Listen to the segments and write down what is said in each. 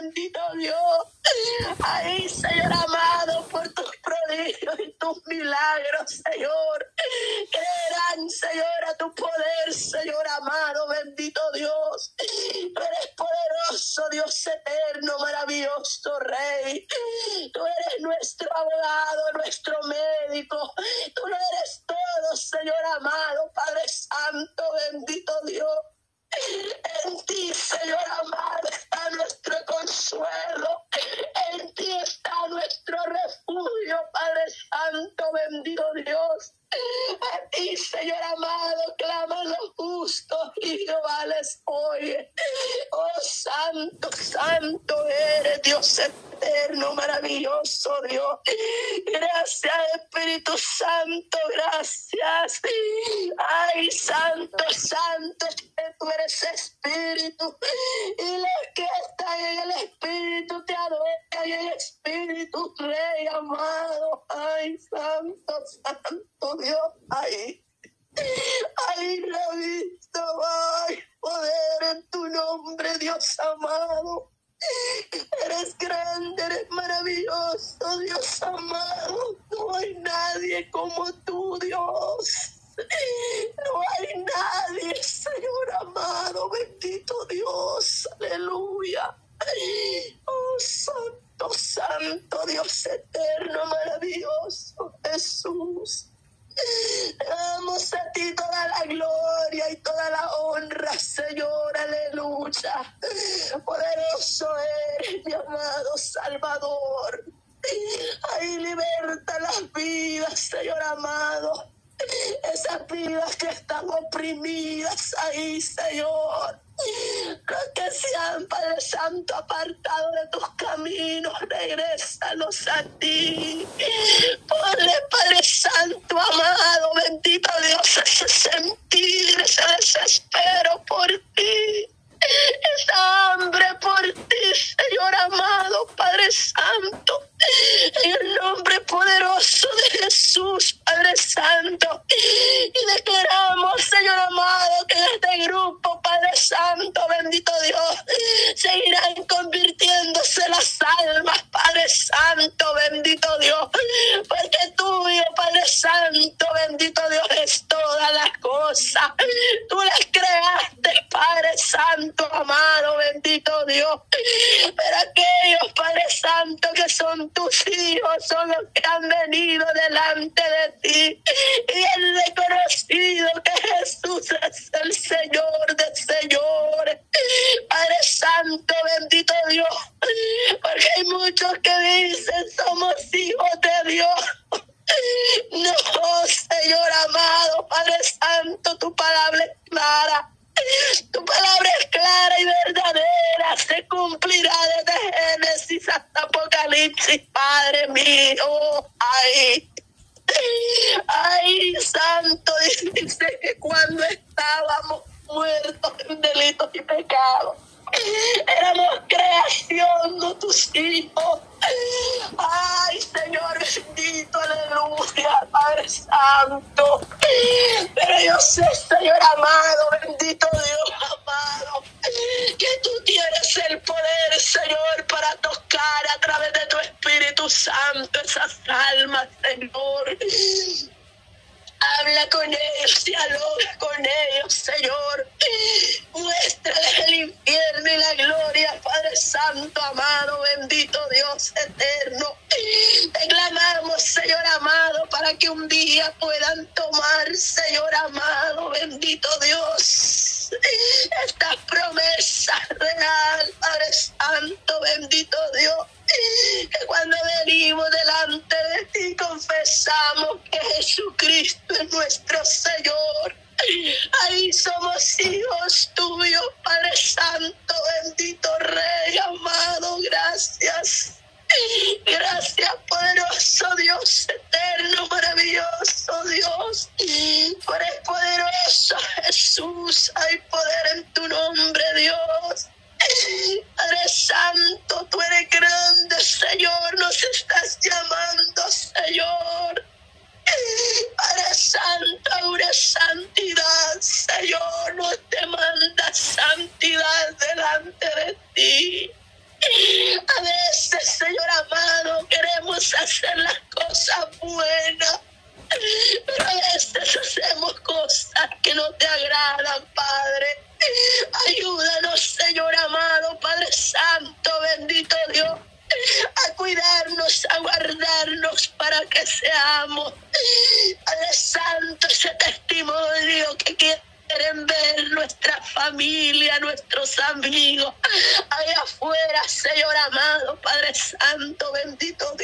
bendito Dios. Ay, Señor amado, por tus prodigios y tus milagros, Señor. Creerán, Señor, a tu poder, Señor amado, bendito Dios. Tú eres poderoso, Dios eterno, maravilloso Rey. Tú eres nuestro abogado, nuestro médico. Tú lo eres todo, Señor amado, Padre Santo, bendito Dios. En ti, Señor amado, está nuestro consuelo. En ti está nuestro refugio, Padre Santo, bendito Dios. A ti, Señor amado, claman los justos y Jehová les oye. Oh, santo, santo eres, Dios eterno, maravilloso Dios. Ay. Ay, lo he visto, ay, poder en tu nombre, Dios amado. Eres grande, eres maravilloso, Dios amado. No hay nadie como tú, Dios. No hay nadie, Señor amado, bendito Dios, aleluya. Oh, santo, santo, Dios eterno, maravilloso, Jesús. Damos a ti toda la gloria y toda la honra, Señor, aleluya. Poderoso eres, mi amado Salvador. Ay, liberta las vidas, Señor amado. Esas vidas que están oprimidas ahí, Señor. Que se han, Padre Santo, apartado de tus caminos, regrésalos a ti. Ponle, Padre Santo, amado, bendito Dios, ese sentir, ese desespero por ti. Son tus hijos, son los que han venido delante de ti. Y han reconocido que Jesús es ay, Santo, dice que cuando estábamos muertos en delitos y pecados, éramos creación de tus hijos. Ay, Señor bendito, aleluya, Padre Santo. Pero yo sé, Señor amado, bendito Dios amado, que tú tienes el poder, Señor, para tocar a través de tu Espíritu Santo esas almas, Señor. Habla con ellos, dialoga con ellos, Señor. Amado, bendito Dios eterno. Te clamamos, Señor amado, para que un día puedan tomar, Señor amado, tuyo, Padre Santo, bendito Rey, amado, gracias. Gracias, poderoso Dios eterno, maravilloso Dios. Tú eres poderoso, Jesús. Hay poder en tu nombre, Dios. Padre Santo, tú eres grande, Señor. Nos estás llamando, Señor para santa santidad. Señor, nos demanda santidad delante de ti. A veces, Señor amado, queremos hacer las cosas buenas, pero a veces hacemos cosas que no te agradan, Padre. Ayúdanos, Señor amado, Padre Santo, bendito Dios, a cuidarnos, a guardarnos para que seamos Padre Santo, ese testimonio que quieren ver nuestra familia, nuestros amigos, allá afuera, Señor amado, Padre Santo, bendito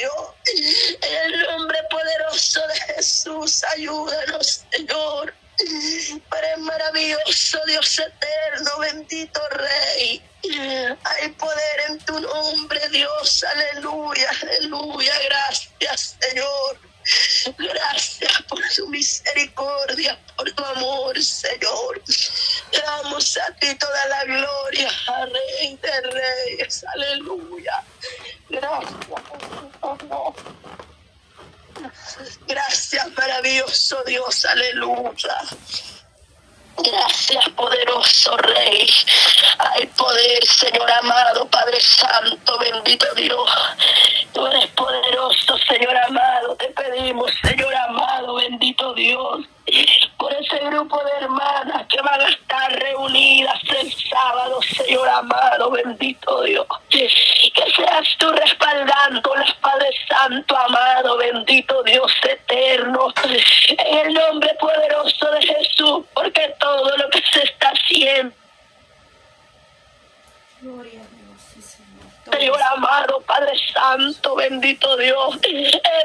maravilloso Dios, aleluya. Gracias, poderoso Rey. Hay poder, Señor amado, Padre Santo, bendito Dios. Tú eres poderoso, Señor amado. Te pedimos, Señor amado, bendito Dios por ese grupo de hermanas que van a estar reunidas el sábado, Señor amado, bendito Dios. Que seas tú respaldando las Padre Santo, amado, bendito Dios eterno. En el nombre poderoso de Jesús, porque todo lo que se está haciendo. Gloria a Dios, Señor amado, Padre Santo, bendito Dios,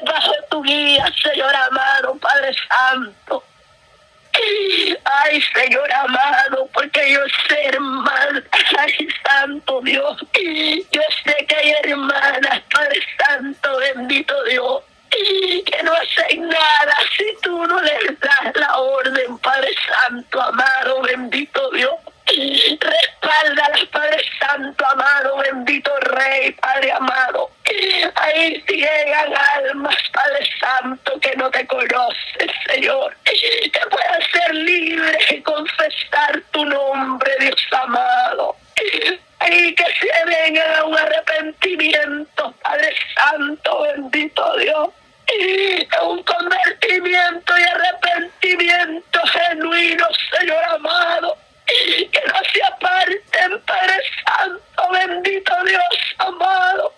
bajo tu guía, Señor amado, Padre Santo. Ay, Señor amado, porque yo sé, hermana, ay, Santo Dios, yo sé que hay hermanas, Padre Santo, bendito Dios, que no hacen nada si tú no les das la orden, Padre Santo, amado, bendito Dios. Respáldalas, Padre amado. Ahí llegan almas, Padre Santo, que no te conoces, Señor. Que puedan ser libres y confesar tu nombre, Dios amado. Ahí que se vengan a un arrepentimiento, Padre Santo, bendito Dios. Un convertimiento y arrepentimiento genuino, Señor amado que no se aparten, Padre Santo, bendito Dios amado.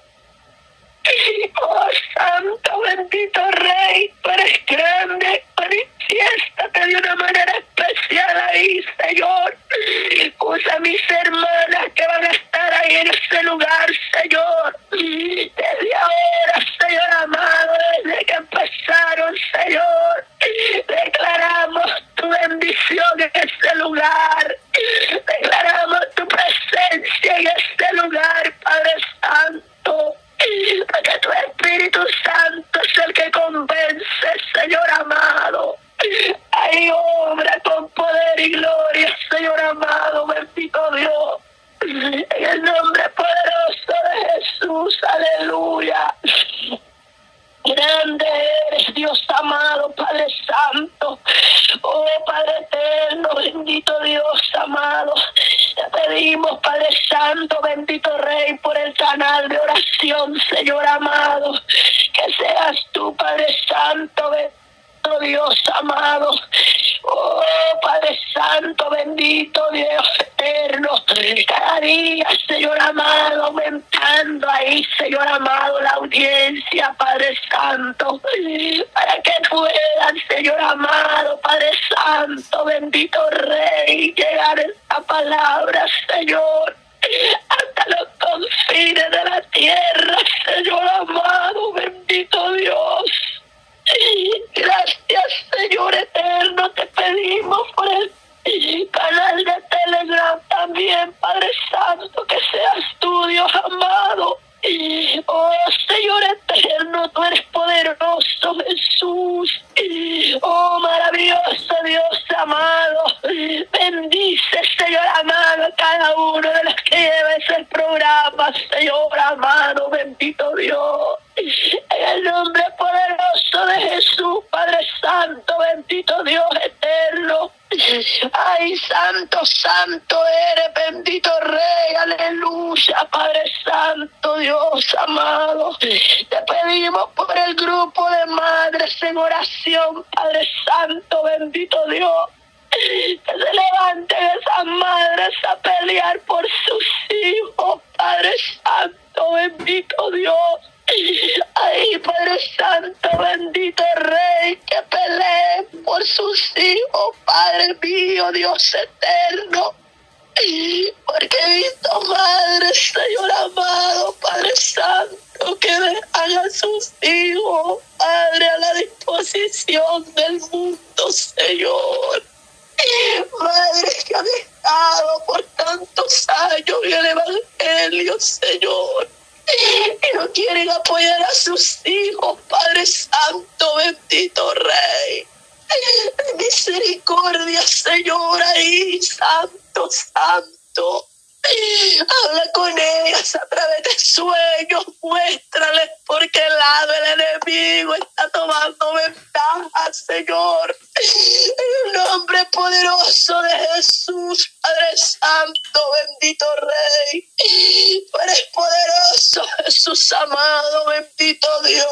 Oh Padre Santo, bendito Dios eterno. Cada día, Señor amado, aumentando ahí, Señor amado, la audiencia, Padre Santo. Para que puedan, Señor amado, Padre Santo, bendito Rey, llegar esta palabra, Señor hasta los confines de la tierra, Señor amado, bendito Dios. Gracias, Señor eterno, te pedimos por el canal de Padre Santo, Dios amado. Te pedimos por el grupo de madres en oración, Padre Santo, bendito Dios. Que se levanten esas madres a pelear por sus hijos, Padre Santo, bendito Dios. Ay, Padre Santo, bendito Rey, que pelee por sus hijos, Padre mío, Dios eterno. Porque he visto madres, Señor amado, Padre Santo, que dejan a sus hijos, Padre, a la disposición del mundo, Señor. Madre que han estado por tantos años en el Evangelio, Señor y no quieren apoyar a sus hijos, Padre Santo, bendito Rey. Misericordia, Señor, ahí, Santo, Santo. Habla con ellas a través de sueños, muéstrales porque el lado del enemigo está tomando ventaja, Señor. En el nombre poderoso de Jesús, Padre Santo, bendito Rey. Tú eres poderoso, Jesús amado, bendito Dios.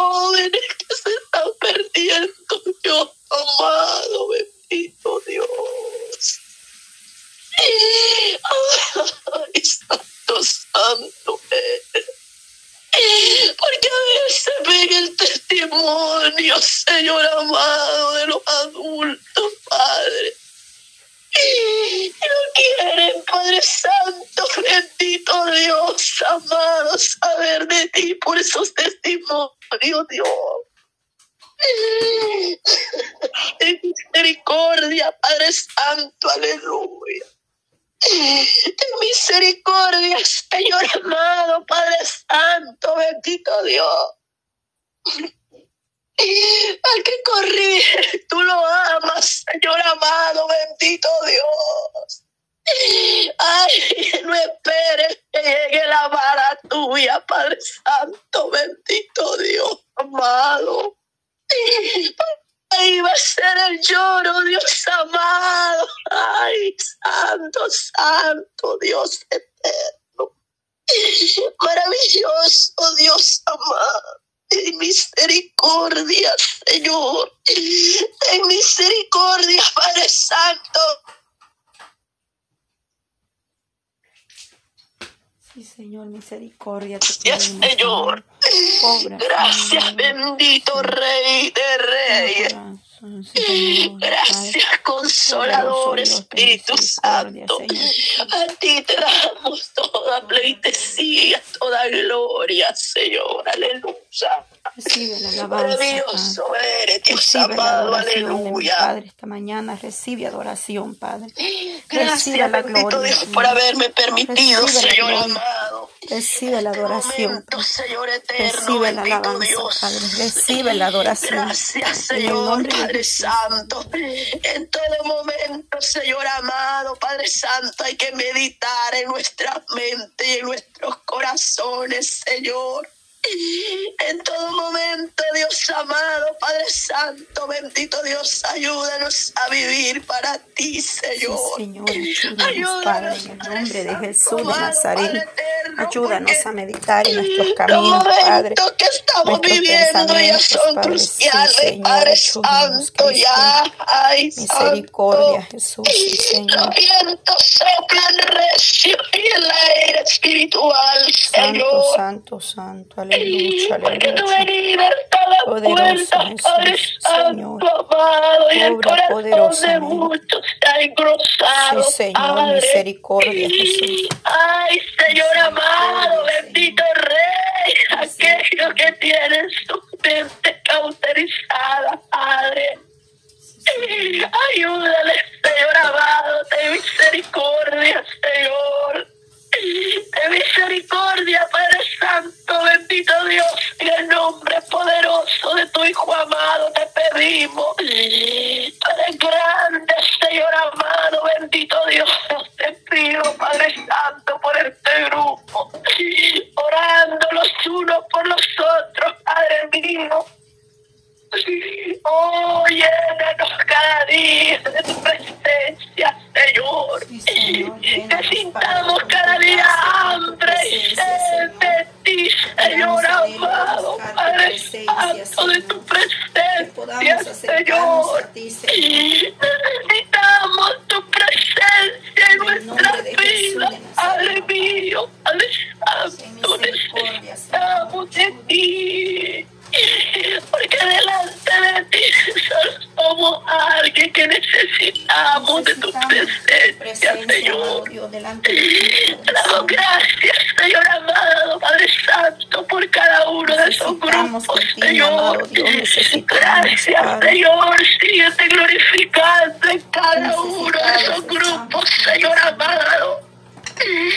De En misericordia, Padre Santo, aleluya. Ten misericordia, Señor amado, Padre Santo, bendito Dios. Al que corrige, tú lo amas, Señor amado, bendito Dios. Ay, no esperes que llegue la vara tuya, Padre Santo, bendito Dios, amado. Ahí va a ser el lloro, Dios amado. Ay, santo, santo, Dios eterno. Maravilloso, Dios amado. En misericordia, Señor. En misericordia, Padre Santo. Sí, Señor, misericordia. Gracias, Señor. Gracias, bendito Rey de Reyes. Gracias, Consolador Espíritu Santo. A ti te damos toda pleitesía, toda gloria, Señor. Aleluya. Recibe la alabanza. Maravilloso eres, Dios amado. Aleluya. Padre, esta mañana recibe adoración, Padre. Gracias, bendito Dios, por haberme permitido, Señor amado. Recibe la adoración. Momento, Señor eterno, Recibe la alabanza, Dios. Padre. Recibe la adoración. Gracias, Señor, Padre. Santo. En todo momento, Señor amado, Padre Santo, hay que meditar en nuestra mente y en nuestros corazones, Señor. En todo momento, Dios amado, Padre Santo, bendito Dios, ayúdanos a vivir para ti, Sí, Señor. Señor, ayúdanos, Padre, en el nombre de Jesús de Nazaret. Ayúdanos a meditar en nuestros Los caminos, Padre. momentos que estamos viviendo ya son Padre. Sí, cruciales, Señor, Padre Santo, Cristo. ya. Misericordia, Santo. Jesús, sí, Señor. Los vientos soplan recio y el aire espiritual, Santo, Señor. santo, santo, aleluya, Porque tú venís hasta la Poderoso puerta, Jesús, Padre Señor. Santo, amado, y el corazón de muchos ha engrosado, Sí, Señor, Padre. misericordia, Jesús. Ay, Señor amado, bendito Rey, aquellos que tienen su mente cauterizada, Padre. Ayúdale, Señor amado, ten misericordia, Señor de misericordia, Padre Santo, bendito Dios, en el nombre poderoso de tu Hijo amado te pedimos. Padre grande, Señor amado, bendito Dios,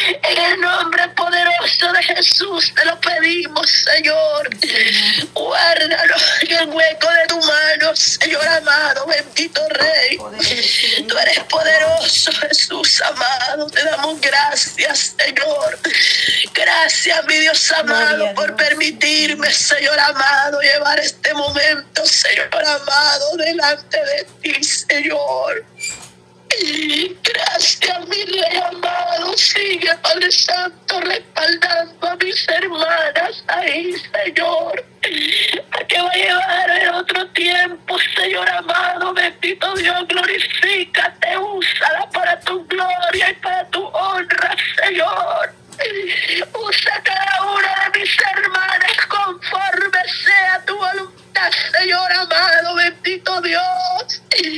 En el nombre poderoso de Jesús te lo pedimos, Señor. Guárdanos en el hueco de tu mano, Señor amado, bendito Rey. Tú eres poderoso, Jesús amado. Te damos gracias, Señor. Gracias, mi Dios amado, por permitirme, Señor amado, llevar este momento, Señor amado, delante de ti, Señor. Gracias, mi rey amado. Sigue, Padre Santo, respaldando a mis hermanas ahí, Señor. A que va a llevar en otro tiempo, Señor amado. Bendito Dios, glorifícate, úsala para tu gloria y para tu honra, Señor. Usa cada una de mis hermanas conforme sea tu voluntad, Señor amado, bendito Dios.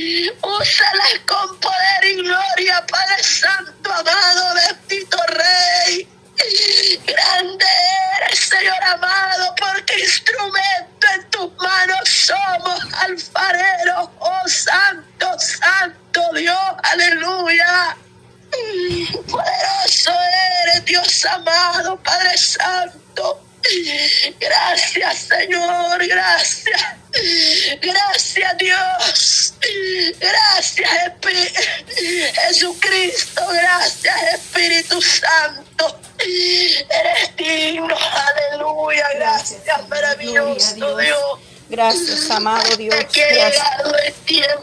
Úsalas con poder y gloria, Padre Santo, amado, bendito Rey. Grande eres, Señor amado, porque instrumento en tus manos somos alfareros. Oh Santo, Santo Dios, aleluya. Poderoso eres, Dios amado, Padre Santo. Gracias, Señor, gracias. Gracias, Dios. Gracias, Jesucristo. Gracias, Espíritu Santo. Eres digno. Aleluya. Gracias, maravilloso Dios. Gracias, amado Dios. Que tiempo